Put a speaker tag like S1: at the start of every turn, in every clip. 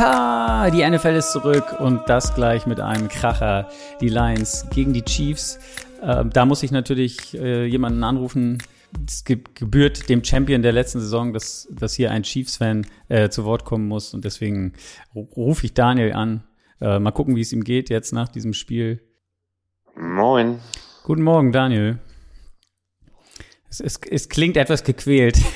S1: Ja, die NFL ist zurück und das gleich mit einem Kracher. Die Lions gegen die Chiefs. Äh, da muss ich natürlich äh, jemanden anrufen. Es gebührt dem Champion der letzten Saison, dass, dass hier ein Chiefs-Fan äh, zu Wort kommen muss. Und deswegen rufe ich Daniel an. Äh, mal gucken, wie es ihm geht jetzt nach diesem Spiel.
S2: Moin.
S1: Guten Morgen, Daniel. Es, es, es klingt etwas gequält.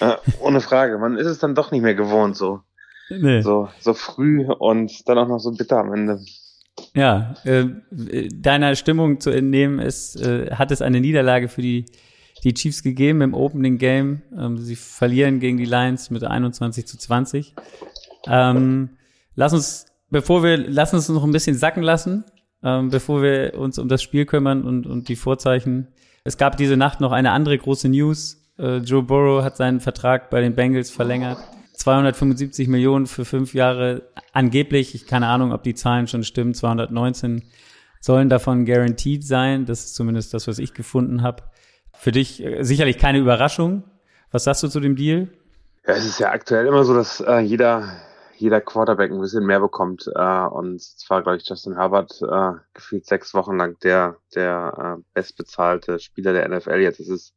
S2: Äh, ohne Frage. Man ist es dann doch nicht mehr gewohnt, so. Nee. So, so früh und dann auch noch so bitter am Ende.
S1: Ja, äh, deiner Stimmung zu entnehmen ist, äh, hat es eine Niederlage für die, die Chiefs gegeben im Opening Game. Ähm, sie verlieren gegen die Lions mit 21 zu 20. Ähm, lass uns, bevor wir, lass uns noch ein bisschen sacken lassen, ähm, bevor wir uns um das Spiel kümmern und, und die Vorzeichen. Es gab diese Nacht noch eine andere große News. Äh, Joe Burrow hat seinen Vertrag bei den Bengals verlängert. 275 Millionen für fünf Jahre angeblich, ich keine Ahnung, ob die Zahlen schon stimmen, 219 sollen davon guaranteed sein. Das ist zumindest das, was ich gefunden habe. Für dich äh, sicherlich keine Überraschung. Was sagst du zu dem Deal?
S2: Ja, es ist ja aktuell immer so, dass äh, jeder, jeder Quarterback ein bisschen mehr bekommt. Äh, und zwar, glaube ich, Justin Herbert äh, gefühlt sechs Wochen lang der, der äh, bestbezahlte Spieler der NFL. Jetzt ist es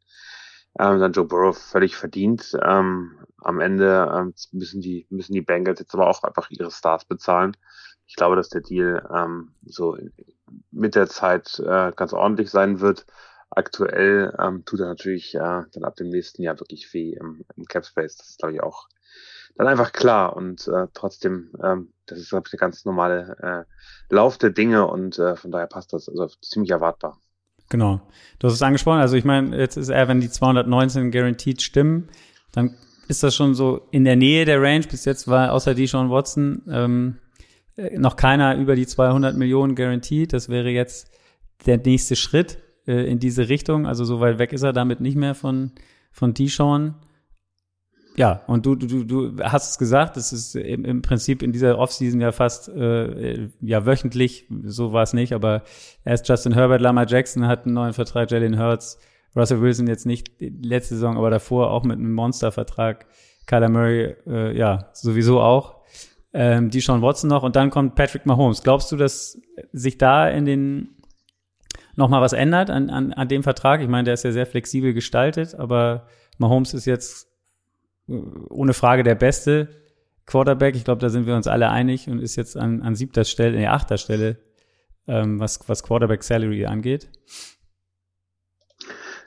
S2: ähm, dann Joe Burrow völlig verdient. Ähm, am Ende ähm, müssen die müssen die Bengals jetzt aber auch einfach ihre Stars bezahlen. Ich glaube, dass der Deal ähm, so mit der Zeit äh, ganz ordentlich sein wird. Aktuell ähm, tut er natürlich äh, dann ab dem nächsten Jahr wirklich weh im, im Cap Space. Das ist glaube ich auch dann einfach klar und äh, trotzdem, ähm, das ist glaube ich der ganz normale äh, Lauf der Dinge und äh, von daher passt das also ziemlich erwartbar.
S1: Genau. Du hast es angesprochen. Also ich meine, jetzt ist er, wenn die 219 guaranteed stimmen, dann ist das schon so in der Nähe der Range. Bis jetzt war außer die Sean Watson ähm, äh, noch keiner über die 200 Millionen guaranteed. Das wäre jetzt der nächste Schritt äh, in diese Richtung. Also so weit weg ist er damit nicht mehr von von Deshaun. Ja, und du, du, du hast es gesagt, es ist im, im Prinzip in dieser Offseason ja fast äh, ja wöchentlich, so war es nicht, aber erst Justin Herbert, Lama Jackson hat einen neuen Vertrag, Jalen Hurts, Russell Wilson jetzt nicht letzte Saison, aber davor auch mit einem Monstervertrag, Kyler Murray, äh, ja, sowieso auch. Ähm, die Sean Watson noch und dann kommt Patrick Mahomes. Glaubst du, dass sich da in den nochmal was ändert an, an, an dem Vertrag? Ich meine, der ist ja sehr flexibel gestaltet, aber Mahomes ist jetzt ohne Frage der beste Quarterback. Ich glaube, da sind wir uns alle einig und ist jetzt an, an siebter Stelle, nee, achter Stelle, ähm, was, was Quarterback Salary angeht.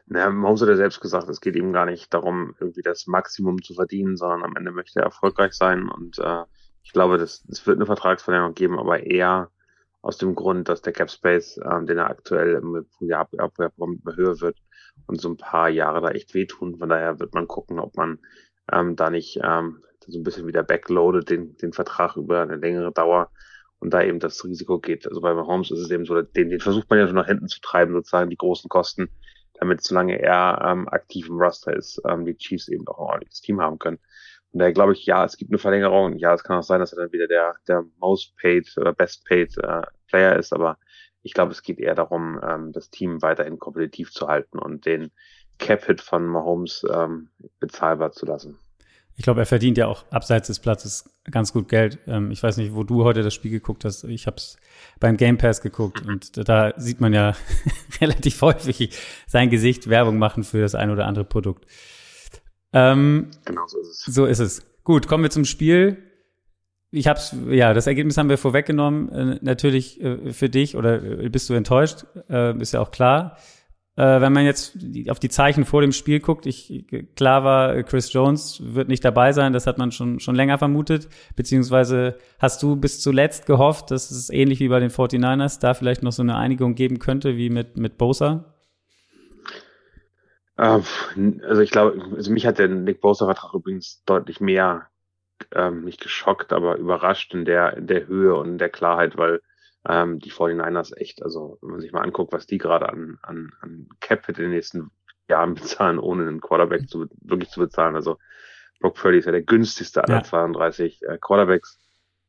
S2: Naja, Mahomes hat ja selbst gesagt, es geht ihm gar nicht darum, irgendwie das Maximum zu verdienen, sondern am Ende möchte er erfolgreich sein. Und äh, ich glaube, es wird eine Vertragsverlängerung geben, aber eher aus dem Grund, dass der Cap Space, äh, den er aktuell im Jahr höher wird und so ein paar Jahre da echt wehtun. Von daher wird man gucken, ob man ähm, da nicht ähm, so ein bisschen wieder backloadet, den, den Vertrag über eine längere Dauer und da eben das Risiko geht. Also bei Mahomes ist es eben so, den, den versucht man ja so nach hinten zu treiben, sozusagen die großen Kosten, damit solange er ähm, aktiv im Roster ist, ähm, die Chiefs eben auch ein ordentliches Team haben können. Und daher glaube ich, ja, es gibt eine Verlängerung. Ja, es kann auch sein, dass er dann wieder der, der most paid oder best paid äh, Player ist, aber ich glaube, es geht eher darum, ähm, das Team weiterhin kompetitiv zu halten und den Cap-Hit von Mahomes ähm, bezahlbar zu lassen.
S1: Ich glaube, er verdient ja auch abseits des Platzes ganz gut Geld. Ähm, ich weiß nicht, wo du heute das Spiel geguckt hast. Ich habe es beim Game Pass geguckt und da sieht man ja relativ häufig sein Gesicht Werbung machen für das ein oder andere Produkt. Ähm, genau so ist es. So ist es. Gut, kommen wir zum Spiel. Ich hab's, ja, das Ergebnis haben wir vorweggenommen. Äh, natürlich äh, für dich oder äh, bist du enttäuscht? Äh, ist ja auch klar. Äh, wenn man jetzt auf die Zeichen vor dem Spiel guckt, ich, klar war, Chris Jones wird nicht dabei sein, das hat man schon, schon länger vermutet, beziehungsweise hast du bis zuletzt gehofft, dass es ähnlich wie bei den 49ers da vielleicht noch so eine Einigung geben könnte, wie mit, mit Bosa?
S2: Ähm, also ich glaube, also mich hat der Nick Bosa-Vertrag übrigens deutlich mehr ähm, nicht geschockt, aber überrascht in der, in der Höhe und in der Klarheit, weil ähm, die 49ers echt, also wenn man sich mal anguckt, was die gerade an, an, an Cap in den nächsten Jahren bezahlen, ohne einen Quarterback zu, wirklich zu bezahlen. Also Brock Purdy ist ja der günstigste aller ja. 32 äh, Quarterbacks.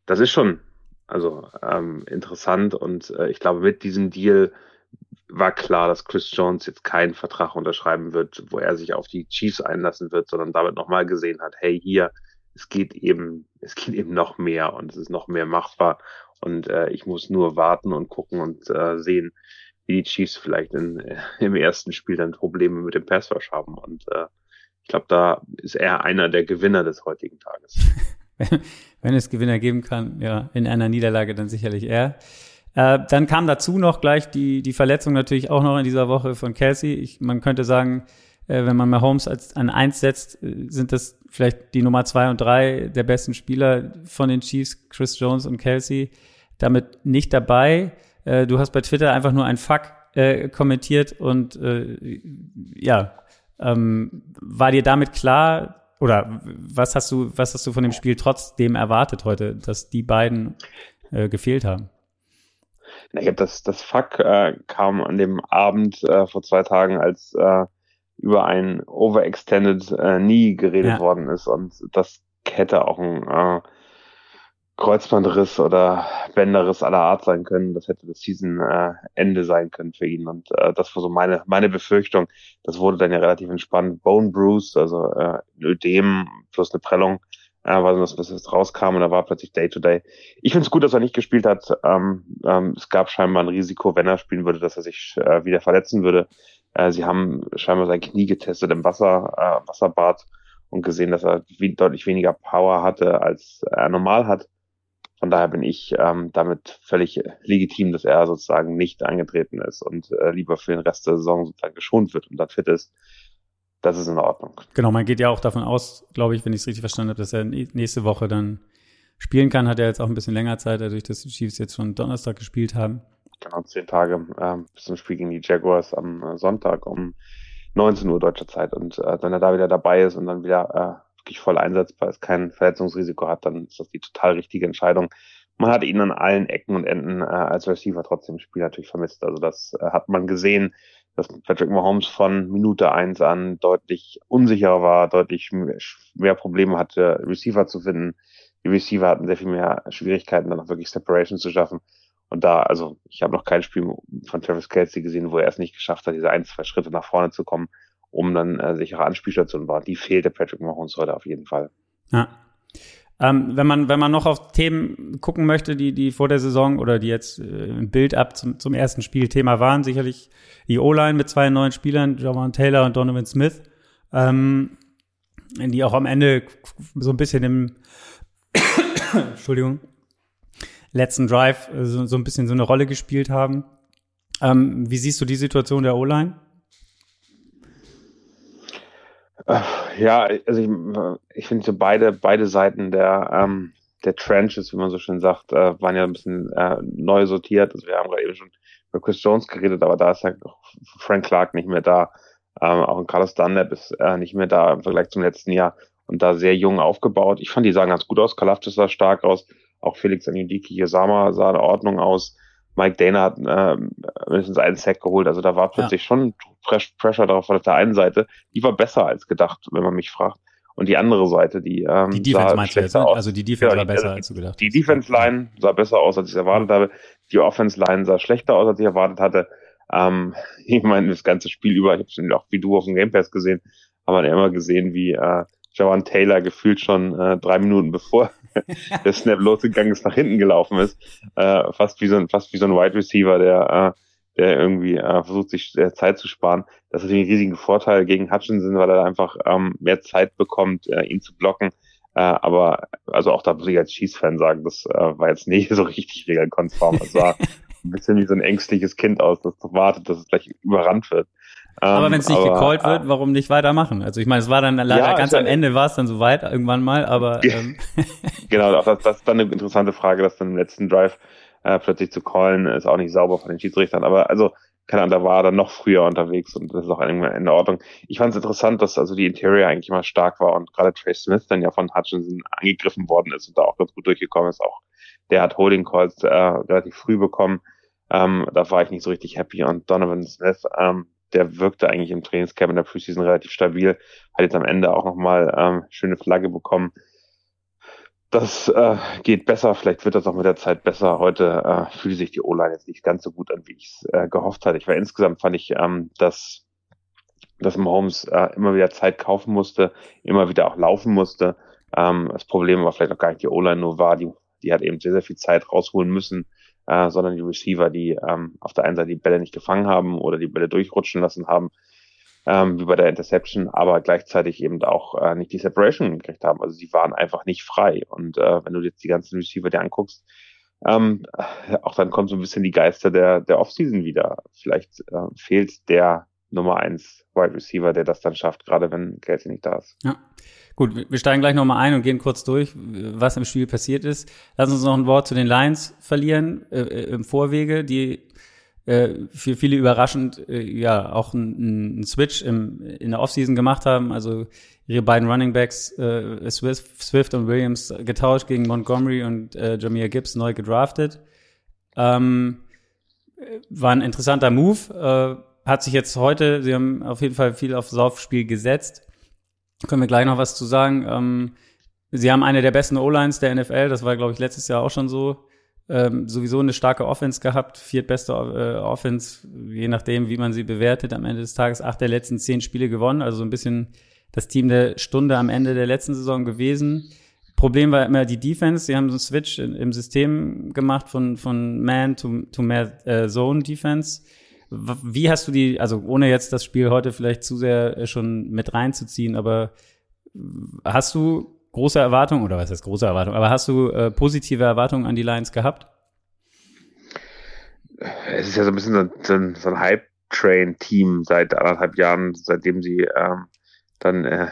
S2: Das ist schon also ähm, interessant und äh, ich glaube, mit diesem Deal war klar, dass Chris Jones jetzt keinen Vertrag unterschreiben wird, wo er sich auf die Chiefs einlassen wird, sondern damit nochmal gesehen hat, hey, hier, es geht eben, es geht eben noch mehr und es ist noch mehr machbar. Und äh, ich muss nur warten und gucken und äh, sehen, wie die Chiefs vielleicht in, äh, im ersten Spiel dann Probleme mit dem Passwash haben. Und äh, ich glaube, da ist er einer der Gewinner des heutigen Tages.
S1: Wenn es Gewinner geben kann, ja, in einer Niederlage dann sicherlich er. Äh, dann kam dazu noch gleich die, die Verletzung natürlich auch noch in dieser Woche von Kelsey. Ich, man könnte sagen, äh, wenn man Mahomes als an eins setzt, äh, sind das vielleicht die Nummer zwei und drei der besten Spieler von den Chiefs, Chris Jones und Kelsey, damit nicht dabei. Äh, du hast bei Twitter einfach nur ein Fuck äh, kommentiert und äh, ja, ähm, war dir damit klar oder was hast du, was hast du von dem Spiel trotzdem erwartet heute, dass die beiden äh, gefehlt haben?
S2: Ich habe das, das Fuck äh, kam an dem Abend äh, vor zwei Tagen, als äh, über ein overextended äh, Knee geredet ja. worden ist und das hätte auch ein äh, Kreuzbandriss oder Bänderriss aller Art sein können. Das hätte das Season-Ende äh, sein können für ihn. Und äh, das war so meine, meine Befürchtung. Das wurde dann ja relativ entspannt. Bone Bruise, also äh, ein Ödem plus eine Prellung, äh, war das, was rauskam und da war plötzlich Day-to-Day. -Day. Ich finde es gut, dass er nicht gespielt hat. Ähm, ähm, es gab scheinbar ein Risiko, wenn er spielen würde, dass er sich äh, wieder verletzen würde. Äh, sie haben scheinbar sein Knie getestet im Wasser, äh, Wasserbad und gesehen, dass er wie, deutlich weniger Power hatte, als er normal hat. Von daher bin ich ähm, damit völlig legitim, dass er sozusagen nicht angetreten ist und äh, lieber für den Rest der Saison sozusagen geschont wird und dann fit ist. Das ist in Ordnung.
S1: Genau, man geht ja auch davon aus, glaube ich, wenn ich es richtig verstanden habe, dass er nächste Woche dann spielen kann. Hat er jetzt auch ein bisschen länger Zeit, dadurch, dass die Chiefs jetzt schon Donnerstag gespielt haben
S2: genau zehn Tage äh, bis zum Spiel gegen die Jaguars am äh, Sonntag um 19 Uhr deutscher Zeit. Und äh, wenn er da wieder dabei ist und dann wieder äh, wirklich voll einsetzbar ist, kein Verletzungsrisiko hat, dann ist das die total richtige Entscheidung. Man hat ihn an allen Ecken und Enden äh, als Receiver trotzdem im Spiel natürlich vermisst. Also das äh, hat man gesehen, dass Patrick Mahomes von Minute eins an deutlich unsicherer war, deutlich mehr Probleme hatte, Receiver zu finden. Die Receiver hatten sehr viel mehr Schwierigkeiten, dann auch wirklich Separation zu schaffen. Und da, also ich habe noch kein Spiel von Travis Kelsey gesehen, wo er es nicht geschafft hat, diese ein, zwei Schritte nach vorne zu kommen, um dann äh, sichere Anspielstationen bauen. Die fehlte Patrick Mahomes heute auf jeden Fall.
S1: Ja. Ähm, wenn man wenn man noch auf Themen gucken möchte, die die vor der Saison oder die jetzt äh, im Bild ab zum, zum ersten Spiel Thema waren, sicherlich die O-Line mit zwei neuen Spielern, Jawan Taylor und Donovan Smith, ähm, die auch am Ende so ein bisschen im Entschuldigung letzten Drive äh, so, so ein bisschen so eine Rolle gespielt haben. Ähm, wie siehst du die Situation der O-Line?
S2: Äh, ja, also ich, ich finde so beide, beide Seiten der, ähm, der Trenches, wie man so schön sagt, äh, waren ja ein bisschen äh, neu sortiert. Also wir haben gerade eben schon über Chris Jones geredet, aber da ist ja Frank Clark nicht mehr da. Ähm, auch ein Carlos Dunlap ist äh, nicht mehr da im Vergleich zum letzten Jahr und da sehr jung aufgebaut. Ich fand, die sahen ganz gut aus. Kalaftis sah stark aus. Auch Felix Anudiki Yosama sah in Ordnung aus. Mike Dana hat äh, mindestens einen Sack geholt. Also da war plötzlich ja. schon Pressure darauf auf der einen Seite. Die war besser als gedacht, wenn man mich fragt. Und die andere Seite, die ähm,
S1: Die Defense meinst du jetzt, ne? Also die Defense ja, war besser, als du gedacht
S2: Die Defense-Line sah besser aus, als ich erwartet habe. Die Offense-Line sah schlechter aus, als ich erwartet hatte. Ähm, ich meine, das ganze Spiel über, ich habe es auch wie du auf dem Game Pass gesehen, haben wir ja immer gesehen, wie äh, Jawan Taylor gefühlt schon äh, drei Minuten bevor der Snap losgegangen ist, nach hinten gelaufen ist. Äh, fast wie so ein, fast wie so ein Wide Receiver, der, äh, der irgendwie äh, versucht, sich Zeit zu sparen. Das ist natürlich ein riesiger Vorteil gegen Hutchinson, weil er einfach ähm, mehr Zeit bekommt, äh, ihn zu blocken. Äh, aber also auch da muss ich als Schießfan sagen, das äh, war jetzt nicht so richtig regelkonform. Es sah ein bisschen wie so ein ängstliches Kind aus, das wartet, dass es gleich überrannt wird.
S1: Aber ähm, wenn es nicht gecallt wird, äh, warum nicht weitermachen? Also ich meine, es war dann leider ja, ganz am Ende war es dann soweit irgendwann mal, aber ähm.
S2: genau, das, das ist dann eine interessante Frage, dass dann im letzten Drive äh, plötzlich zu callen ist auch nicht sauber von den Schiedsrichtern. Aber also keine Ahnung, da war er dann noch früher unterwegs und das ist auch in Ordnung. Ich fand es interessant, dass also die Interior eigentlich immer stark war und gerade Trey Smith dann ja von Hutchinson angegriffen worden ist und da auch ganz gut durchgekommen ist. Auch der hat Holding Calls äh, relativ früh bekommen. Ähm, da war ich nicht so richtig happy und Donovan Smith, ähm, der wirkte eigentlich im Trainingscamp in der Preseason relativ stabil, hat jetzt am Ende auch nochmal ähm, schöne Flagge bekommen. Das äh, geht besser, vielleicht wird das auch mit der Zeit besser. Heute äh, fühlt sich die O-Line jetzt nicht ganz so gut an, wie ich es äh, gehofft hatte. Ich war insgesamt fand ich, ähm, dass, dass Mahomes äh, immer wieder Zeit kaufen musste, immer wieder auch laufen musste. Ähm, das Problem war vielleicht auch gar nicht die O-Line nur war, die, die hat eben sehr, sehr viel Zeit rausholen müssen, äh, sondern die Receiver, die ähm, auf der einen Seite die Bälle nicht gefangen haben oder die Bälle durchrutschen lassen haben, ähm, wie bei der Interception, aber gleichzeitig eben auch äh, nicht die Separation gekriegt haben. Also sie waren einfach nicht frei. Und äh, wenn du jetzt die ganzen Receiver dir anguckst, ähm, auch dann kommt so ein bisschen die Geister der, der Offseason wieder. Vielleicht äh, fehlt der Nummer eins Wide Receiver, der das dann schafft, gerade wenn Kelsey nicht da ist.
S1: Ja. Gut, wir steigen gleich nochmal ein und gehen kurz durch, was im Spiel passiert ist. Lass uns noch ein Wort zu den Lions verlieren äh, äh im Vorwege, die äh, für viele überraschend äh, ja auch einen Switch im, in der Offseason gemacht haben. Also ihre beiden Running Backs äh, Swift, Swift und Williams getauscht gegen Montgomery und äh, Jameer Gibbs neu gedraftet. Ähm, war ein interessanter Move. Äh, hat sich jetzt heute, sie haben auf jeden Fall viel aufs Laufspiel gesetzt. Können wir gleich noch was zu sagen. Ähm, sie haben eine der besten O-Lines der NFL. Das war, glaube ich, letztes Jahr auch schon so ähm, sowieso eine starke Offense gehabt, viertbeste äh, Offense, je nachdem, wie man sie bewertet, am Ende des Tages acht der letzten zehn Spiele gewonnen, also so ein bisschen das Team der Stunde am Ende der letzten Saison gewesen. Problem war immer die Defense. Sie haben so einen Switch in, im System gemacht von, von Man to, to mehr äh, Zone Defense. Wie hast du die, also ohne jetzt das Spiel heute vielleicht zu sehr äh, schon mit reinzuziehen, aber hast du große Erwartungen, oder was heißt große Erwartungen, aber hast du äh, positive Erwartungen an die Lions gehabt?
S2: Es ist ja so ein bisschen so, ein, so ein Hype-Train-Team seit anderthalb Jahren, seitdem sie ähm, dann äh,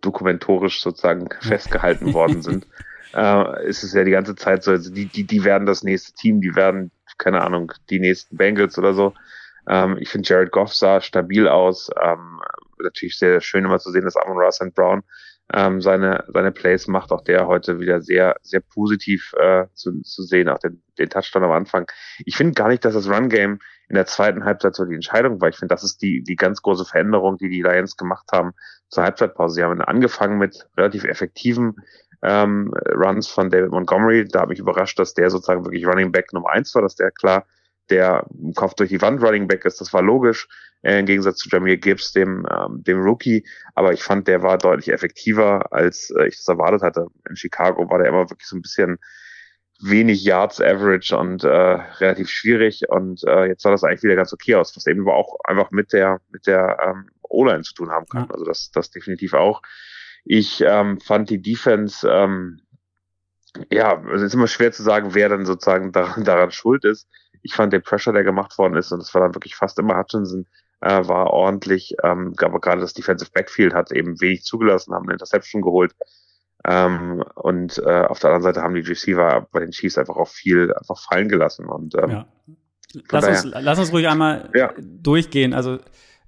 S2: dokumentorisch sozusagen festgehalten worden sind. Äh, ist es ja die ganze Zeit so, also die, die, die werden das nächste Team, die werden, keine Ahnung, die nächsten Bengals oder so. Ähm, ich finde, Jared Goff sah stabil aus. Ähm, natürlich sehr, schön immer zu sehen, dass Amon Ross and Brown ähm, seine, seine Plays macht. Auch der heute wieder sehr, sehr positiv äh, zu, zu sehen, auch den, den Touchdown am Anfang. Ich finde gar nicht, dass das Run-Game in der zweiten Halbzeit so die Entscheidung war. Ich finde, das ist die, die ganz große Veränderung, die die Lions gemacht haben zur Halbzeitpause. Sie haben angefangen mit relativ effektiven ähm, Runs von David Montgomery. Da hat mich überrascht, dass der sozusagen wirklich Running Back Nummer eins war, dass der klar der Kopf durch die Wand Running Back ist. Das war logisch äh, im Gegensatz zu Jamir Gibbs, dem, ähm, dem Rookie. Aber ich fand, der war deutlich effektiver, als äh, ich das erwartet hatte. In Chicago war der immer wirklich so ein bisschen wenig Yards Average und äh, relativ schwierig. Und äh, jetzt sah das eigentlich wieder ganz okay aus, was eben aber auch einfach mit der mit der ähm, O-Line zu tun haben kann. Also das, das definitiv auch. Ich ähm, fand die Defense ähm, ja, es ist immer schwer zu sagen, wer dann sozusagen daran, daran schuld ist. Ich fand den Pressure, der gemacht worden ist, und das war dann wirklich fast immer Hutchinson, äh, war ordentlich. Ähm, aber gerade das Defensive Backfield hat eben wenig zugelassen, haben eine Interception geholt. Ähm, und äh, auf der anderen Seite haben die Receiver bei den Chiefs einfach auch viel einfach fallen gelassen. Und ähm, ja.
S1: lass, daher, uns, lass uns ruhig einmal ja. durchgehen. Also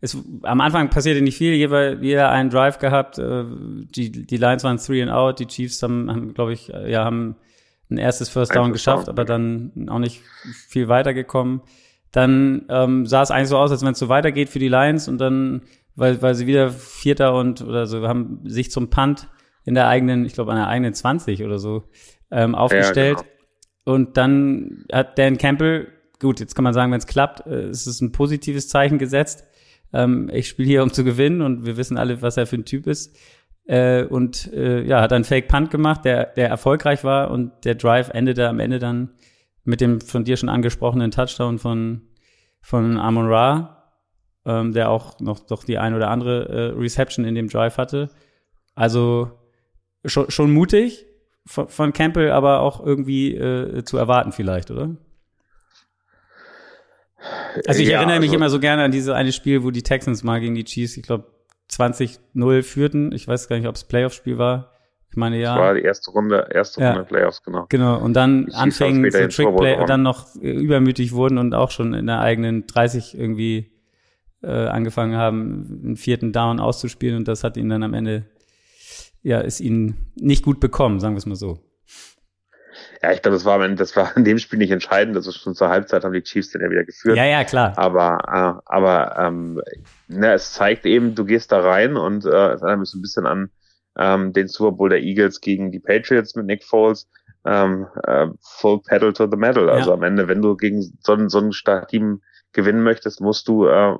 S1: es, am Anfang passierte nicht viel, jeder, jeder einen Drive gehabt. Äh, die, die Lions waren three and out, die Chiefs haben, haben glaube ich, äh, ja, haben ein erstes First Down geschafft, aber dann auch nicht viel weitergekommen. Dann ähm, sah es eigentlich so aus, als wenn es so weitergeht für die Lions und dann, weil, weil sie wieder Vierter und oder so haben sich zum Punt in der eigenen, ich glaube an der eigenen 20 oder so ähm, aufgestellt. Ja, genau. Und dann hat Dan Campbell, gut, jetzt kann man sagen, wenn es klappt, äh, ist es ein positives Zeichen gesetzt. Ähm, ich spiele hier, um zu gewinnen und wir wissen alle, was er für ein Typ ist. Äh, und äh, ja, hat einen Fake Punt gemacht, der, der erfolgreich war und der Drive endete am Ende dann mit dem von dir schon angesprochenen Touchdown von, von Amon Ra, ähm, der auch noch doch die ein oder andere äh, Reception in dem Drive hatte. Also schon, schon mutig von, von Campbell, aber auch irgendwie äh, zu erwarten vielleicht, oder? Also ich ja, erinnere mich also, immer so gerne an dieses eine Spiel, wo die Texans mal gegen die Chiefs, ich glaube 20-0 führten. Ich weiß gar nicht, ob es Playoff-Spiel war. Ich meine ja.
S2: Das war die erste Runde, erste ja. Runde Playoffs, genau.
S1: Genau. Und dann anfingen zu Trickplay und dann noch äh, übermütig wurden und auch schon in der eigenen 30 irgendwie äh, angefangen haben, einen vierten Down auszuspielen und das hat ihn dann am Ende, ja, ist ihnen nicht gut bekommen, sagen wir es mal so.
S2: Ja, ich glaube, das war das war in dem Spiel nicht entscheidend. Das ist schon zur Halbzeit haben die Chiefs den ja wieder geführt.
S1: Ja, ja, klar.
S2: Aber, äh, aber ähm, ne, es zeigt eben, du gehst da rein und äh, es erinnert mich so ein bisschen an ähm, den Super Bowl der Eagles gegen die Patriots mit Nick Foles. Ähm, äh, full pedal to the metal. Also ja. am Ende, wenn du gegen so, ein so ein Team gewinnen möchtest, musst du äh,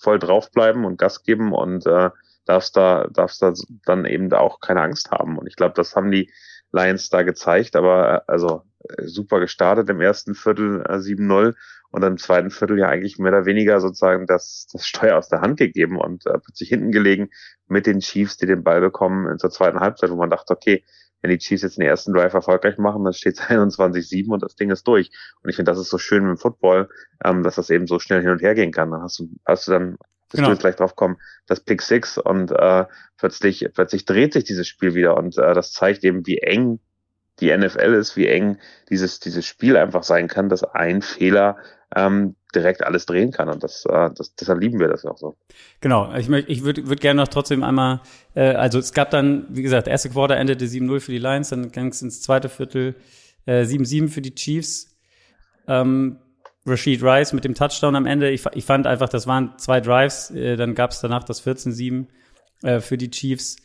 S2: voll draufbleiben und Gas geben und äh, darfst da, darfst da dann eben da auch keine Angst haben. Und ich glaube, das haben die Lions da gezeigt, aber äh, also super gestartet im ersten Viertel äh, 7-0 und im zweiten Viertel ja eigentlich mehr oder weniger sozusagen das, das Steuer aus der Hand gegeben und äh, plötzlich hinten gelegen mit den Chiefs, die den Ball bekommen in zur zweiten Halbzeit, wo man dachte, okay, wenn die Chiefs jetzt den ersten Drive erfolgreich machen, dann steht es 21-7 und das Ding ist durch. Und ich finde, das ist so schön im Football, ähm, dass das eben so schnell hin und her gehen kann. Dann hast du, hast du dann dass genau. du jetzt gleich drauf kommen, das Pick Six und äh, plötzlich, plötzlich dreht sich dieses Spiel wieder und äh, das zeigt eben, wie eng die NFL ist, wie eng dieses, dieses Spiel einfach sein kann, dass ein Fehler ähm, direkt alles drehen kann. Und das, äh, das deshalb lieben wir das auch so.
S1: Genau, ich, möchte, ich würde würd gerne noch trotzdem einmal, äh, also es gab dann, wie gesagt, erste Quarter endete 7-0 für die Lions, dann ging es ins zweite Viertel äh, 7-7 für die Chiefs. Ähm, Rashid Rice mit dem Touchdown am Ende. Ich, ich fand einfach, das waren zwei Drives, äh, dann gab es danach das 14-7 äh, für die Chiefs.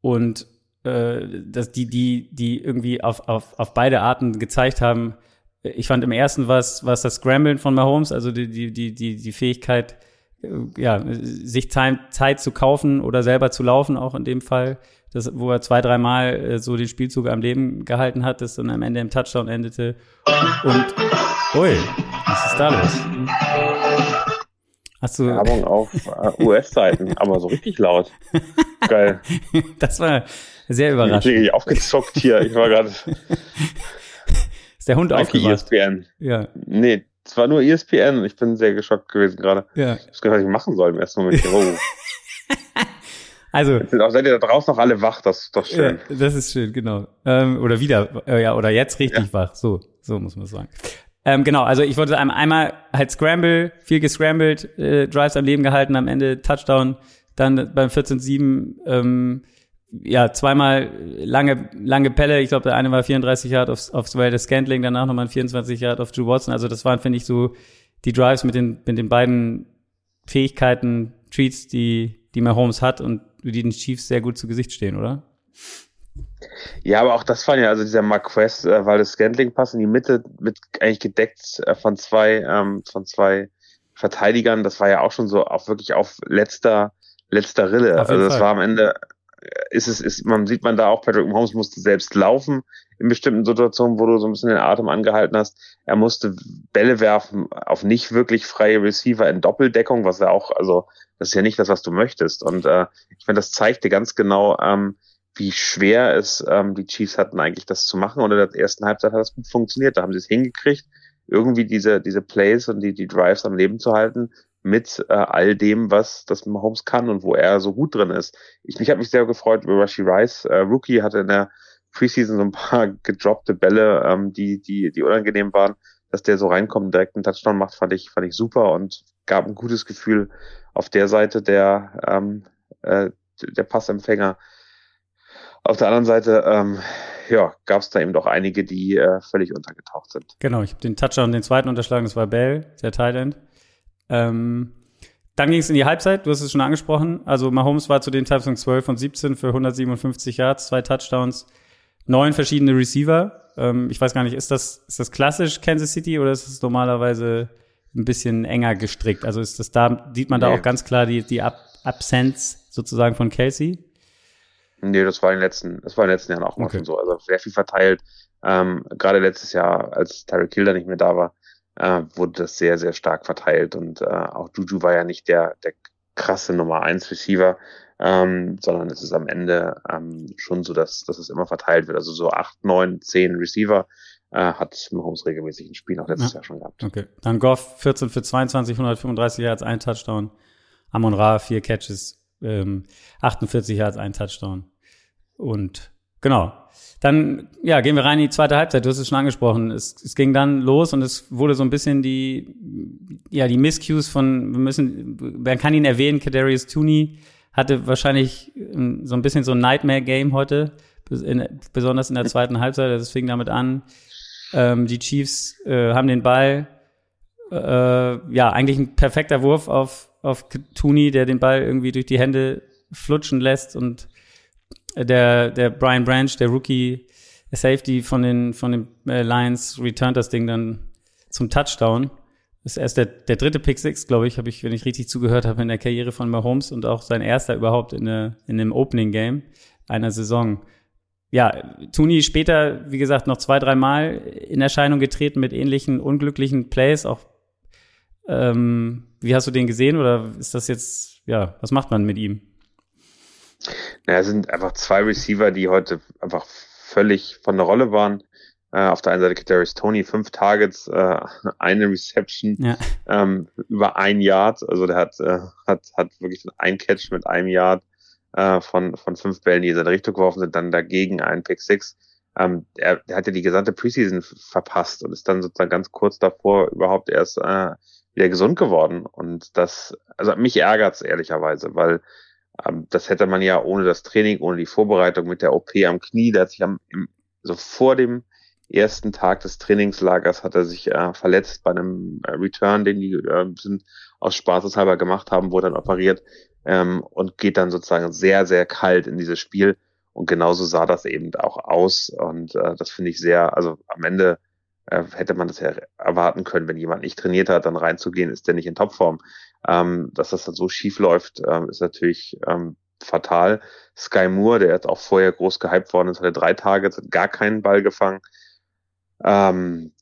S1: Und äh, dass die, die, die irgendwie auf, auf, auf beide Arten gezeigt haben. Ich fand im ersten was, was das Scramblen von Mahomes, also die, die, die, die, die Fähigkeit, äh, ja, sich Zeit, Zeit zu kaufen oder selber zu laufen, auch in dem Fall, das, wo er zwei, dreimal äh, so den Spielzug am Leben gehalten hat, das dann am Ende im Touchdown endete. Und, ui, was ist da los?
S2: Hast du Werbung auf äh, US-Seiten, aber so richtig laut. Geil.
S1: Das war sehr überraschend.
S2: Ich bin aufgezockt hier. Ich war gerade.
S1: Ist der Hund aufgewacht?
S2: ESPN. Ja. Nee, es war nur ESPN. Ich bin sehr geschockt gewesen gerade.
S1: Ja.
S2: Ich weiß gar nicht, was ich machen soll im ersten Moment. Oh.
S1: Also.
S2: Jetzt sind auch, seid ihr da draußen noch alle wach, das ist doch schön.
S1: Ja, das ist schön, genau. Ähm, oder wieder, äh, ja, oder jetzt richtig ja. wach. So, so muss man sagen. Ähm, genau, also ich wollte einmal halt Scramble, viel gescrambled, äh, Drives am Leben gehalten, am Ende Touchdown, dann beim 14-7, ähm, ja, zweimal lange, lange Pelle. Ich glaube, der eine war 34 Yard aufs, aufs Wilde Scantling, danach nochmal ein 24 Yard auf Drew Watson. Also das waren, finde ich, so die Drives mit den, mit den beiden Fähigkeiten, Treats, die, die Mahomes hat und die den Chiefs sehr gut zu Gesicht stehen, oder?
S2: Ja, aber auch das war ja, also dieser Marquess, äh, weil das Scantling-Pass in die Mitte mit eigentlich gedeckt äh, von zwei, ähm, von zwei Verteidigern, das war ja auch schon so auch wirklich auf letzter, letzter Rille. Also das Fall. war am Ende, ist es, ist, man sieht man da auch, Patrick Mahomes musste selbst laufen in bestimmten Situationen, wo du so ein bisschen den Atem angehalten hast. Er musste Bälle werfen auf nicht wirklich freie Receiver in Doppeldeckung, was ja auch, also das ist ja nicht das, was du möchtest. Und äh, ich finde, das zeigte ganz genau, ähm, wie schwer es ähm, die Chiefs hatten, eigentlich das zu machen. Und in der ersten Halbzeit hat das gut funktioniert. Da haben sie es hingekriegt, irgendwie diese, diese Plays und die, die Drives am Leben zu halten mit äh, all dem, was das Mahomes kann und wo er so gut drin ist. Ich mich habe mich sehr gefreut über Rashi Rice. Äh, Rookie hatte in der Preseason so ein paar gedroppte Bälle, ähm, die, die, die unangenehm waren. Dass der so reinkommt, direkt einen Touchdown macht, fand ich, fand ich super und gab ein gutes Gefühl auf der Seite der, ähm, äh, der Passempfänger auf der anderen Seite, ähm, ja, gab es da eben doch einige, die äh, völlig untergetaucht sind.
S1: Genau, ich habe den Touchdown, den zweiten unterschlagen, das war Bell, der Tight Ähm, dann ging es in die Halbzeit, du hast es schon angesprochen. Also Mahomes war zu den Zeitpunkt 12 von 17 für 157 Yards, zwei Touchdowns, neun verschiedene Receiver. Ähm, ich weiß gar nicht, ist das, ist das klassisch Kansas City oder ist es normalerweise ein bisschen enger gestrickt? Also ist das da, sieht man da nee. auch ganz klar die, die Ab Absenz sozusagen von Kelsey?
S2: Nee, das war in den letzten, das war in den letzten Jahren auch mal okay. schon so. Also sehr viel verteilt. Ähm, Gerade letztes Jahr, als Tyreek Hill da nicht mehr da war, äh, wurde das sehr, sehr stark verteilt. Und äh, auch Juju war ja nicht der, der krasse Nummer eins Receiver, ähm, sondern es ist am Ende ähm, schon so, dass, dass es immer verteilt wird. Also so acht, neun, zehn Receiver äh, hat Mahomes regelmäßig ein Spiel auch letztes ja. Jahr schon gehabt.
S1: Okay. Dann Goff 14 für 22, 135 Yards, ein Touchdown. Amon Ra, vier Catches, ähm, 48 Yards, ein Touchdown. Und genau. Dann, ja, gehen wir rein in die zweite Halbzeit. Du hast es schon angesprochen. Es, es ging dann los und es wurde so ein bisschen die, ja, die Miscues von, wir müssen, man kann ihn erwähnen, Kadarius Tooney hatte wahrscheinlich ähm, so ein bisschen so ein Nightmare-Game heute, in, besonders in der zweiten Halbzeit. Also es fing damit an, ähm, die Chiefs äh, haben den Ball, äh, ja, eigentlich ein perfekter Wurf auf, auf Tooney, der den Ball irgendwie durch die Hände flutschen lässt und der, der Brian Branch, der Rookie Safety von den, von den äh, Lions, returnt das Ding dann zum Touchdown. ist erst der, der dritte Pick Six, glaube ich, habe ich, wenn ich richtig zugehört habe, in der Karriere von Mahomes und auch sein erster überhaupt in, eine, in einem Opening Game einer Saison. Ja, Tuni später, wie gesagt, noch zwei, dreimal in Erscheinung getreten mit ähnlichen unglücklichen Plays. Auch ähm, wie hast du den gesehen oder ist das jetzt, ja, was macht man mit ihm?
S2: Naja, es sind einfach zwei Receiver, die heute einfach völlig von der Rolle waren. Äh, auf der einen Seite Kadarius Tony, fünf Targets, äh, eine Reception, ja. ähm, über ein Yard. Also der hat, äh, hat, hat wirklich ein Catch mit einem Yard äh, von, von fünf Bällen, die in seine Richtung geworfen sind, dann dagegen ein Pick Six. Ähm, er, er hat ja die gesamte Preseason verpasst und ist dann sozusagen ganz kurz davor überhaupt erst äh, wieder gesund geworden. Und das, also mich ärgert's ehrlicherweise, weil das hätte man ja ohne das Training, ohne die Vorbereitung mit der OP am Knie, der hat sich am, im, so vor dem ersten Tag des Trainingslagers hat er sich äh, verletzt bei einem äh, Return, den die äh, sind aus Spaßeshalber gemacht haben, wurde dann operiert ähm, und geht dann sozusagen sehr, sehr kalt in dieses Spiel. Und genauso sah das eben auch aus. Und äh, das finde ich sehr, also am Ende hätte man das ja erwarten können, wenn jemand nicht trainiert hat, dann reinzugehen, ist der nicht in Topform. Ähm, dass das dann so schief läuft, ähm, ist natürlich ähm, fatal. Sky Moore, der jetzt auch vorher groß gehypt worden ist, hatte drei Tage, hat gar keinen Ball gefangen. Ähm,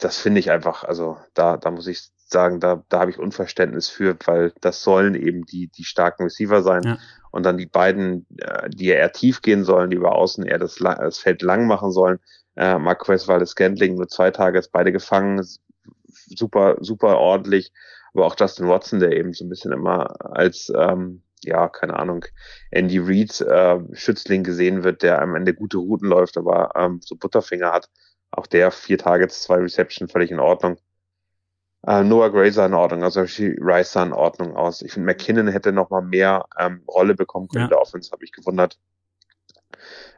S2: das finde ich einfach, also da, da muss ich sagen, da, da habe ich Unverständnis für, weil das sollen eben die, die starken Receiver sein. Ja. Und dann die beiden, äh, die eher tief gehen sollen, die über außen eher das, das Feld lang machen sollen. Äh, Marquez Valdes Scantling nur zwei Tage ist beide gefangen, super, super ordentlich. Aber auch Justin Watson, der eben so ein bisschen immer als, ähm, ja, keine Ahnung, Andy Reid äh, Schützling gesehen wird, der am Ende gute Routen läuft, aber ähm, so Butterfinger hat. Auch der vier Targets, zwei Reception, völlig in Ordnung. Äh, Noah Gray sah in Ordnung, also Rice sah in Ordnung aus. Ich finde, McKinnon hätte noch mal mehr ähm, Rolle bekommen können ja. in der Offense, habe ich gewundert.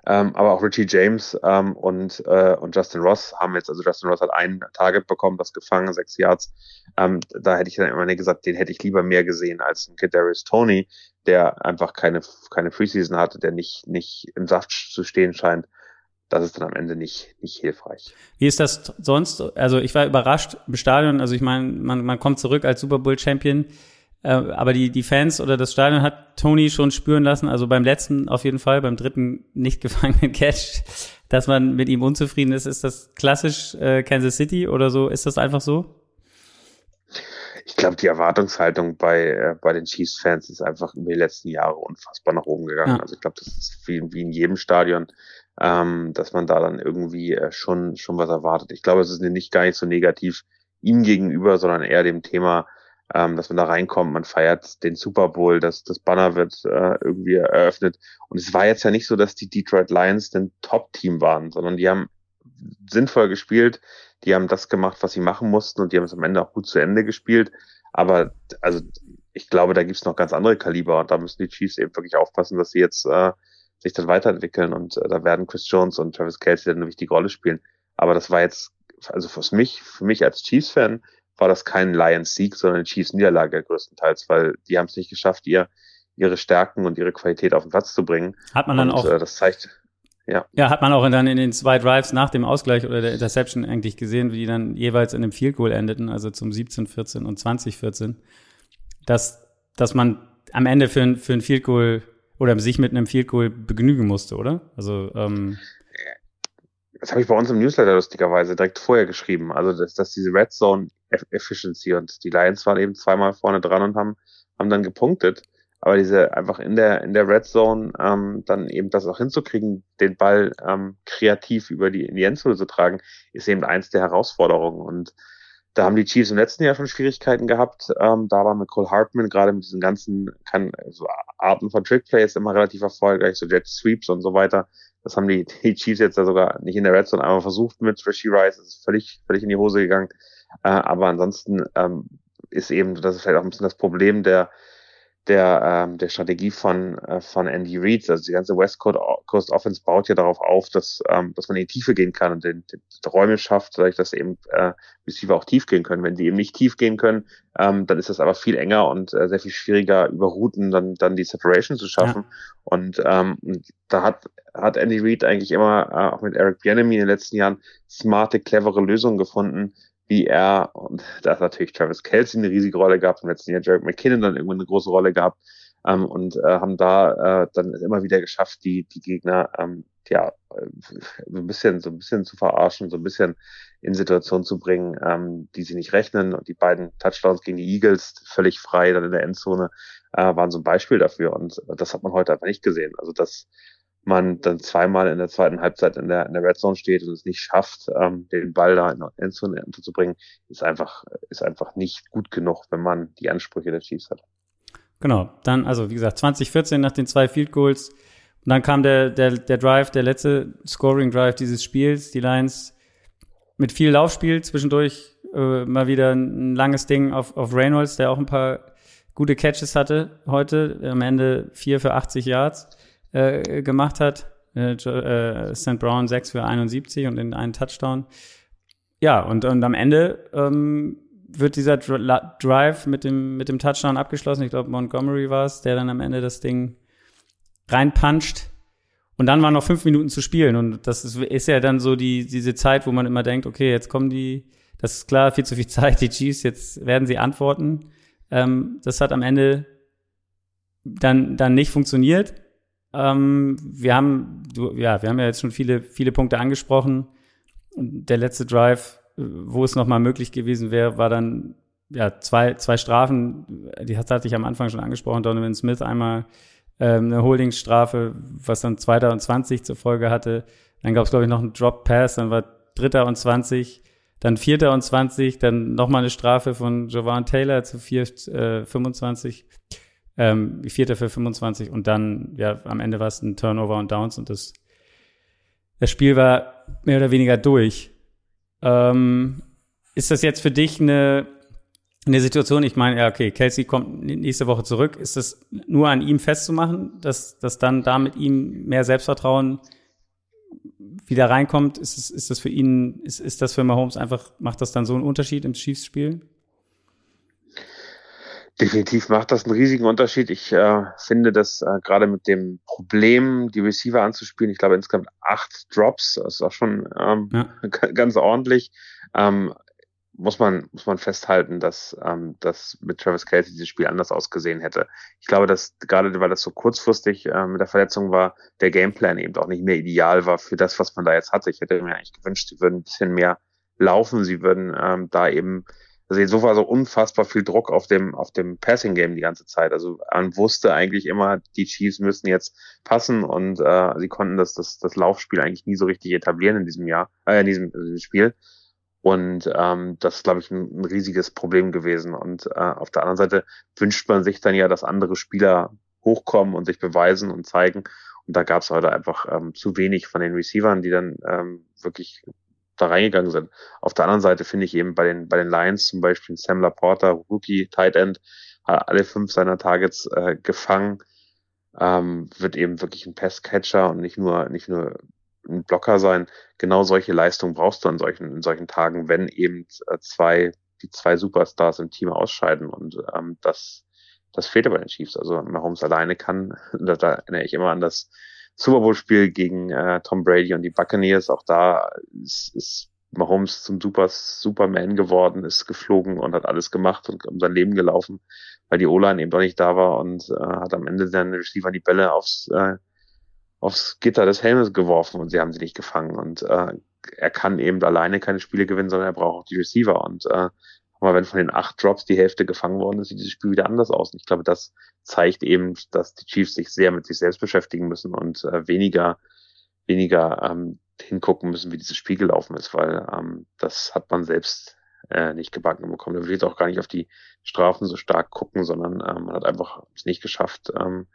S2: Ähm, aber auch Richie James ähm, und, äh, und Justin Ross haben jetzt, also Justin Ross hat ein Target bekommen, das gefangen, sechs Yards. Ähm, da hätte ich dann immer gesagt, den hätte ich lieber mehr gesehen als ein Kadarius Tony, der einfach keine, keine Preseason hatte, der nicht, nicht im Saft zu stehen scheint das ist dann am Ende nicht, nicht hilfreich.
S1: Wie ist das sonst? Also ich war überrascht im Stadion. Also ich meine, man, man kommt zurück als Super Bowl Champion. Äh, aber die, die Fans oder das Stadion hat Tony schon spüren lassen, also beim letzten auf jeden Fall, beim dritten nicht gefangenen Catch, dass man mit ihm unzufrieden ist. Ist das klassisch äh, Kansas City oder so? Ist das einfach so?
S2: Ich glaube, die Erwartungshaltung bei, äh, bei den Chiefs-Fans ist einfach über die letzten Jahre unfassbar nach oben gegangen. Ja. Also ich glaube, das ist wie, wie in jedem Stadion ähm, dass man da dann irgendwie äh, schon, schon was erwartet. Ich glaube, es ist nicht gar nicht so negativ ihm gegenüber, sondern eher dem Thema, ähm, dass man da reinkommt, man feiert den Super Bowl, dass das Banner wird äh, irgendwie eröffnet. Und es war jetzt ja nicht so, dass die Detroit Lions ein Top-Team waren, sondern die haben sinnvoll gespielt, die haben das gemacht, was sie machen mussten und die haben es am Ende auch gut zu Ende gespielt. Aber also ich glaube, da gibt's noch ganz andere Kaliber und da müssen die Chiefs eben wirklich aufpassen, dass sie jetzt äh, sich dann weiterentwickeln und äh, da werden Chris Jones und Travis Kelsey eine wichtige Rolle spielen. Aber das war jetzt, also für mich, für mich als Chiefs-Fan war das kein Lions-Sieg, sondern eine Chiefs-Niederlage größtenteils, weil die haben es nicht geschafft, ihr, ihre Stärken und ihre Qualität auf den Platz zu bringen.
S1: Hat man dann und, auch.
S2: Äh, das zeigt, ja.
S1: Ja, hat man auch dann in den zwei Drives nach dem Ausgleich oder der Interception eigentlich gesehen, wie die dann jeweils in einem Field Goal endeten, also zum 17, 14 und 20, 14, dass, dass man am Ende für ein, für ein Field Goal oder sich mit einem Field Goal begnügen musste, oder? Also ähm,
S2: das habe ich bei uns im Newsletter lustigerweise direkt vorher geschrieben. Also dass, dass diese Red Zone Efficiency und die Lions waren eben zweimal vorne dran und haben haben dann gepunktet. Aber diese einfach in der in der Red Zone ähm, dann eben das auch hinzukriegen, den Ball ähm, kreativ über die in die Endzone zu tragen, ist eben eins der Herausforderungen. Und da haben die Chiefs im letzten Jahr schon Schwierigkeiten gehabt. Ähm, da war mit Cole Hartman gerade mit diesen ganzen kann, so Arten von Trickplays immer relativ erfolgreich, so Jet Sweeps und so weiter. Das haben die, die Chiefs jetzt ja sogar nicht in der Red Zone einmal versucht mit Rishi Rice. Das ist völlig, völlig in die Hose gegangen. Äh, aber ansonsten ähm, ist eben, das ist vielleicht auch ein bisschen das Problem der der, ähm, der Strategie von, äh, von Andy Reid. Also die ganze West Coast Offense baut ja darauf auf, dass, ähm, dass man in die Tiefe gehen kann und den, den Räume schafft, dadurch, dass eben äh, Receiver auch tief gehen können. Wenn die eben nicht tief gehen können, ähm, dann ist das aber viel enger und äh, sehr viel schwieriger über Routen dann, dann die Separation zu schaffen. Ja. Und ähm, da hat, hat Andy Reid eigentlich immer, äh, auch mit Eric Bieniemy in den letzten Jahren, smarte, clevere Lösungen gefunden, wie er, und da hat natürlich Travis Kelsey eine riesige Rolle gehabt, im letzten Jahr Jared McKinnon dann irgendwann eine große Rolle gehabt, ähm, und äh, haben da äh, dann immer wieder geschafft, die, die Gegner ähm, ja so ein bisschen, so ein bisschen zu verarschen, so ein bisschen in Situationen zu bringen, ähm, die sie nicht rechnen. Und die beiden Touchdowns gegen die Eagles völlig frei dann in der Endzone äh, waren so ein Beispiel dafür. Und das hat man heute einfach nicht gesehen. Also dass man dann zweimal in der zweiten Halbzeit in der, in der Red Zone steht und es nicht schafft, ähm, den Ball da in Endzone unterzubringen, ist einfach, ist einfach nicht gut genug, wenn man die Ansprüche der Chiefs hat.
S1: Genau, dann, also wie gesagt, 2014 nach den zwei Field Goals. Und dann kam der, der, der Drive, der letzte Scoring Drive dieses Spiels. Die Lions mit viel Laufspiel zwischendurch äh, mal wieder ein langes Ding auf, auf Reynolds, der auch ein paar gute Catches hatte heute. Am Ende vier für 80 Yards äh, gemacht hat. Äh, äh, St. Brown sechs für 71 und in einen Touchdown. Ja, und, und am Ende ähm, wird dieser Drive mit dem, mit dem Touchdown abgeschlossen. Ich glaube, Montgomery war es, der dann am Ende das Ding reinpuncht. Und dann waren noch fünf Minuten zu spielen. Und das ist, ist ja dann so die, diese Zeit, wo man immer denkt, okay, jetzt kommen die, das ist klar, viel zu viel Zeit, die Chiefs, jetzt werden sie antworten. Ähm, das hat am Ende dann, dann nicht funktioniert. Ähm, wir haben, du, ja, wir haben ja jetzt schon viele, viele Punkte angesprochen. Der letzte Drive wo es nochmal möglich gewesen wäre, war dann ja zwei, zwei Strafen, die hatte ich am Anfang schon angesprochen, Donovan Smith einmal ähm, eine Holdingstrafe, was dann zweiter und 20 zur Folge hatte. Dann gab es, glaube ich, noch einen Drop Pass, dann war dritter und 20, dann vierter und 20, dann nochmal eine Strafe von Jovan Taylor zu vier, äh, 25, ähm, vierter für 25 und dann, ja, am Ende war es ein Turnover und Downs und das, das Spiel war mehr oder weniger durch. Ähm, ist das jetzt für dich eine, eine Situation, ich meine, ja, okay, Kelsey kommt nächste Woche zurück. Ist das nur an ihm festzumachen, dass, dass dann da mit ihm mehr Selbstvertrauen wieder reinkommt? Ist, es, ist das für ihn, ist, ist das für Mahomes einfach, macht das dann so einen Unterschied im Chiefs-Spiel?
S2: Definitiv macht das einen riesigen Unterschied. Ich äh, finde, dass äh, gerade mit dem Problem, die Receiver anzuspielen, ich glaube insgesamt acht Drops, das ist auch schon ähm, ja. ganz ordentlich, ähm, muss man muss man festhalten, dass ähm, das mit Travis Kelsey dieses Spiel anders ausgesehen hätte. Ich glaube, dass gerade weil das so kurzfristig äh, mit der Verletzung war, der Gameplan eben auch nicht mehr ideal war für das, was man da jetzt hatte. Ich hätte mir eigentlich gewünscht, sie würden ein bisschen mehr laufen, sie würden ähm, da eben also so war so unfassbar viel Druck auf dem, auf dem Passing Game die ganze Zeit. Also man wusste eigentlich immer, die Chiefs müssen jetzt passen und äh, sie konnten das, das, das Laufspiel eigentlich nie so richtig etablieren in diesem Jahr, äh, in diesem, in diesem Spiel. Und ähm, das ist, glaube ich, ein, ein riesiges Problem gewesen. Und äh, auf der anderen Seite wünscht man sich dann ja, dass andere Spieler hochkommen und sich beweisen und zeigen. Und da gab es heute einfach ähm, zu wenig von den Receivern, die dann ähm, wirklich da reingegangen sind. Auf der anderen Seite finde ich eben bei den, bei den Lions zum Beispiel Sam Laporta, Rookie, Tight End, hat alle fünf seiner Targets äh, gefangen, ähm, wird eben wirklich ein Passcatcher und nicht nur, nicht nur ein Blocker sein. Genau solche Leistungen brauchst du an solchen, in solchen Tagen, wenn eben äh, zwei, die zwei Superstars im Team ausscheiden und ähm, das, das fehlt bei den Chiefs. Also Mahomes alleine kann, da, da erinnere ich immer an das Super Bowl-Spiel gegen äh, Tom Brady und die Buccaneers. Auch da ist, ist Mahomes zum Super Superman geworden, ist geflogen und hat alles gemacht und um sein Leben gelaufen, weil die O-Line eben doch nicht da war und äh, hat am Ende dann Receiver die Bälle aufs, äh, aufs Gitter des Helmes geworfen und sie haben sie nicht gefangen. Und äh, er kann eben alleine keine Spiele gewinnen, sondern er braucht auch die Receiver. Und äh, aber wenn von den acht Drops die Hälfte gefangen worden ist, sieht dieses Spiel wieder anders aus. Und ich glaube, das zeigt eben, dass die Chiefs sich sehr mit sich selbst beschäftigen müssen und äh, weniger, weniger ähm, hingucken müssen, wie dieses Spiel gelaufen ist, weil ähm, das hat man selbst äh, nicht gebacken bekommen. Da will jetzt auch gar nicht auf die Strafen so stark gucken, sondern ähm, man hat einfach es nicht geschafft, ähm,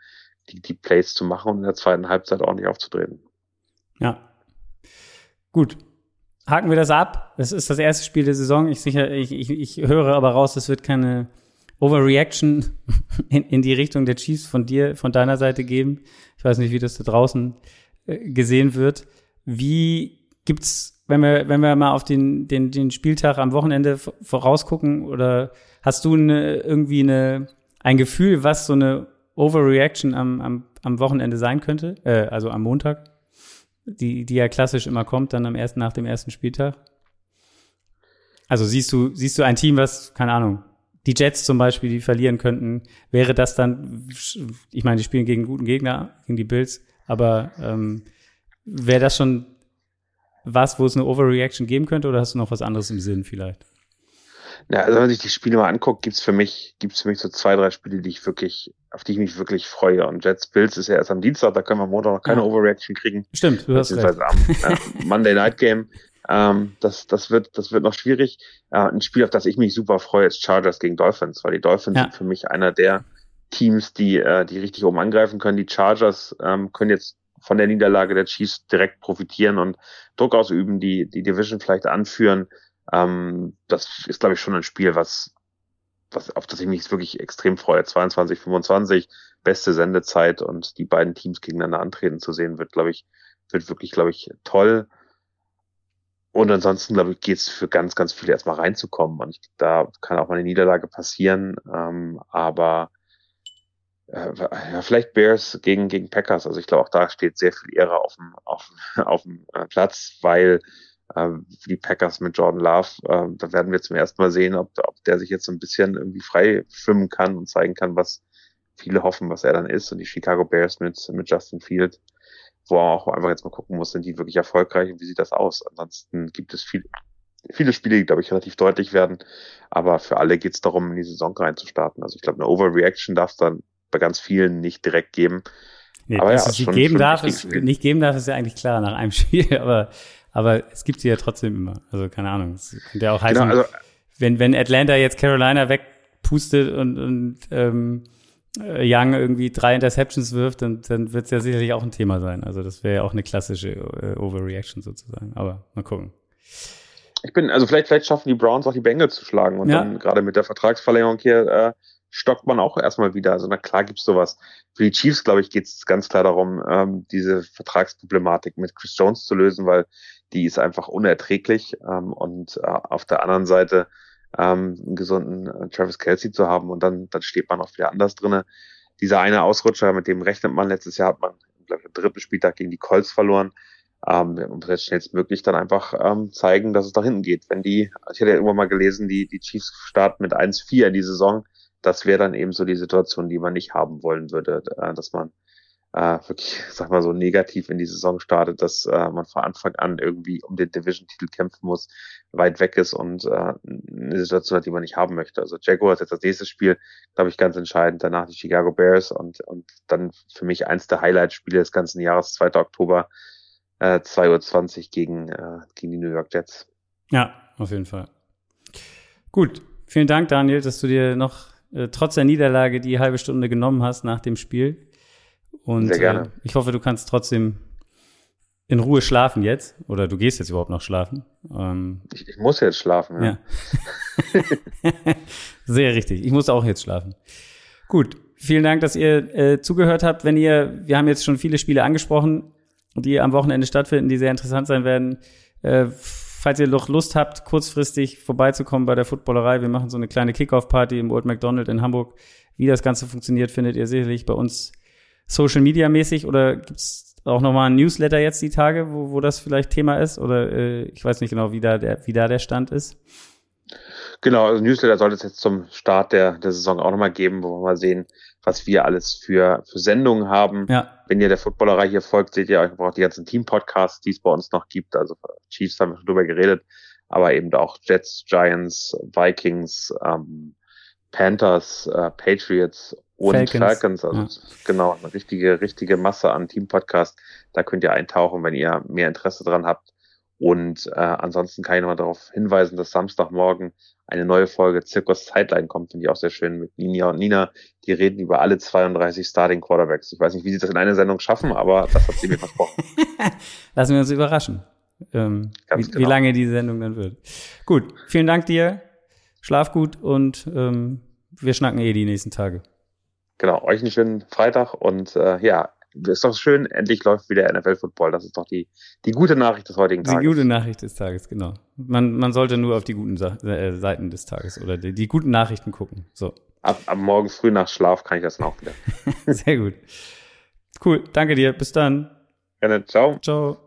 S2: die, die Plays zu machen und in der zweiten Halbzeit ordentlich aufzudrehen.
S1: Ja. Gut, haken wir das ab. Es ist das erste Spiel der Saison. Ich, sicher, ich, ich, ich höre aber raus, es wird keine Overreaction in, in die Richtung der Chiefs von dir, von deiner Seite geben. Ich weiß nicht, wie das da draußen äh, gesehen wird. Wie gibt's, wenn wir, wenn wir mal auf den, den, den Spieltag am Wochenende vorausgucken, oder hast du eine, irgendwie eine, ein Gefühl, was so eine Overreaction am, am, am Wochenende sein könnte, äh, also am Montag? Die, die ja klassisch immer kommt, dann am ersten, nach dem ersten Spieltag? Also siehst du, siehst du ein Team, was, keine Ahnung, die Jets zum Beispiel, die verlieren könnten, wäre das dann, ich meine, die spielen gegen guten Gegner, gegen die Bills, aber ähm, wäre das schon was, wo es eine Overreaction geben könnte oder hast du noch was anderes im Sinn vielleicht?
S2: Ja, also wenn man sich die Spiele mal anguckt, gibt's für mich, gibt's für mich so zwei, drei Spiele, die ich wirklich, auf die ich mich wirklich freue. Und Jets Bills ist ja erst am Dienstag, da können wir Montag noch keine ja. Overreaction kriegen.
S1: Stimmt, du hast recht.
S2: am äh, Monday Night Game. Ähm, das, das wird, das wird noch schwierig. Äh, ein Spiel, auf das ich mich super freue, ist Chargers gegen Dolphins, weil die Dolphins ja. sind für mich einer der Teams, die, äh, die richtig oben angreifen können. Die Chargers ähm, können jetzt von der Niederlage der Chiefs direkt profitieren und Druck ausüben, die, die Division vielleicht anführen. Ähm, das ist, glaube ich, schon ein Spiel, was, was, auf das ich mich wirklich extrem freue. 22, 25, beste Sendezeit und die beiden Teams gegeneinander antreten zu sehen, wird, glaube ich, wird wirklich, glaube ich, toll. Und ansonsten, glaube ich, geht es für ganz, ganz viele erstmal reinzukommen. Und ich, da kann auch mal eine Niederlage passieren. Ähm, aber äh, ja, vielleicht Bears gegen, gegen Packers. Also ich glaube, auch da steht sehr viel Ehre auf dem, auf, auf dem äh, Platz, weil die Packers mit Jordan Love, äh, da werden wir zum ersten Mal sehen, ob, ob der sich jetzt so ein bisschen irgendwie frei schwimmen kann und zeigen kann, was viele hoffen, was er dann ist. Und die Chicago Bears mit, mit Justin Field, wo er auch einfach jetzt mal gucken muss, sind die wirklich erfolgreich und wie sieht das aus? Ansonsten gibt es viel, viele Spiele, die, glaube ich, relativ deutlich werden. Aber für alle geht es darum, in die Saison reinzustarten. Also ich glaube, eine Overreaction darf es dann bei ganz vielen nicht direkt geben.
S1: Nee, aber dass ja, es sie geben darf, ist, nicht geben darf, ist ja eigentlich klar nach einem Spiel, aber aber es gibt sie ja trotzdem immer. Also keine Ahnung. Es könnte ja auch heißen, genau, also, wenn, wenn Atlanta jetzt Carolina wegpustet und, und ähm, äh, Young irgendwie drei Interceptions wirft, dann, dann wird es ja sicherlich auch ein Thema sein. Also das wäre ja auch eine klassische äh, Overreaction sozusagen. Aber mal gucken.
S2: Ich bin, also vielleicht, vielleicht schaffen die Browns auch die Bengals zu schlagen und ja. dann gerade mit der Vertragsverlängerung hier äh, stockt man auch erstmal wieder. Also na klar gibt's sowas. Für die Chiefs, glaube ich, geht es ganz klar darum, ähm, diese Vertragsproblematik mit Chris Jones zu lösen, weil die ist einfach unerträglich. Ähm, und äh, auf der anderen Seite ähm, einen gesunden äh, Travis Kelsey zu haben und dann, dann steht man auch wieder anders drinne. Dieser eine Ausrutscher, mit dem rechnet man. Letztes Jahr hat man, glaube ich, im dritten Spieltag gegen die Colts verloren. Ähm, man muss jetzt schnellstmöglich dann einfach ähm, zeigen, dass es da hinten geht. Wenn die, ich hatte ja irgendwann mal gelesen, die, die Chiefs starten mit 1-4 in die Saison das wäre dann eben so die Situation, die man nicht haben wollen würde, äh, dass man äh, wirklich, sag mal so, negativ in die Saison startet, dass äh, man von Anfang an irgendwie um den Division-Titel kämpfen muss, weit weg ist und äh, eine Situation hat, die man nicht haben möchte. Also Jaguar ist jetzt das nächste Spiel, glaube ich, ganz entscheidend. Danach die Chicago Bears und, und dann für mich eins der Highlight-Spiele des ganzen Jahres, 2. Oktober, äh, 2.20 Uhr gegen, äh, gegen die New York Jets.
S1: Ja, auf jeden Fall. Gut, vielen Dank, Daniel, dass du dir noch äh, trotz der Niederlage die halbe Stunde genommen hast nach dem Spiel. Und Sehr gerne. Äh, ich hoffe, du kannst trotzdem in Ruhe schlafen jetzt. Oder du gehst jetzt überhaupt noch schlafen.
S2: Ähm, ich, ich, muss jetzt schlafen, ja.
S1: ja. Sehr richtig. Ich muss auch jetzt schlafen. Gut. Vielen Dank, dass ihr äh, zugehört habt. Wenn ihr, wir haben jetzt schon viele Spiele angesprochen, die am Wochenende stattfinden, die sehr interessant sein werden. Äh, falls ihr noch Lust habt, kurzfristig vorbeizukommen bei der Footballerei, wir machen so eine kleine Kickoff-Party im Old McDonald in Hamburg. Wie das Ganze funktioniert, findet ihr sicherlich bei uns Social Media mäßig oder gibt's auch nochmal ein Newsletter jetzt die Tage, wo, wo das vielleicht Thema ist? Oder äh, ich weiß nicht genau, wie da der, wie da der Stand ist.
S2: Genau, also Newsletter sollte es jetzt zum Start der, der Saison auch nochmal geben, wo wir mal sehen, was wir alles für, für Sendungen haben. Ja. Wenn ihr der Footballerei hier folgt, seht ihr euch auch die ganzen Team-Podcasts, die es bei uns noch gibt. Also Chiefs haben wir schon drüber geredet, aber eben auch Jets, Giants, Vikings, ähm, Panthers, äh, Patriots und Falcons, Falcons also ja. genau, eine richtige, richtige Masse an Team-Podcasts. Da könnt ihr eintauchen, wenn ihr mehr Interesse dran habt. Und äh, ansonsten kann ich nochmal darauf hinweisen, dass Samstagmorgen eine neue Folge Zirkus Zeitline kommt, finde ich auch sehr schön mit Nina und Nina. Die reden über alle 32 Starting Quarterbacks. Ich weiß nicht, wie sie das in einer Sendung schaffen, aber das hat sie mir versprochen.
S1: Lassen wir uns überraschen, ähm, wie, genau. wie, lange die Sendung dann wird. Gut, vielen Dank dir. Schlaf gut und ähm, wir schnacken eh die nächsten Tage.
S2: Genau, euch einen schönen Freitag und äh, ja, ist doch schön, endlich läuft wieder NFL-Football. Das ist doch die, die gute Nachricht des heutigen Tages.
S1: Die gute Nachricht des Tages, genau. Man, man sollte nur auf die guten Sa äh, Seiten des Tages oder die, die guten Nachrichten gucken. So.
S2: Ab, ab morgen früh nach Schlaf kann ich das dann auch wieder.
S1: Sehr gut. Cool, danke dir. Bis dann.
S2: Gerne, ciao.
S1: Ciao.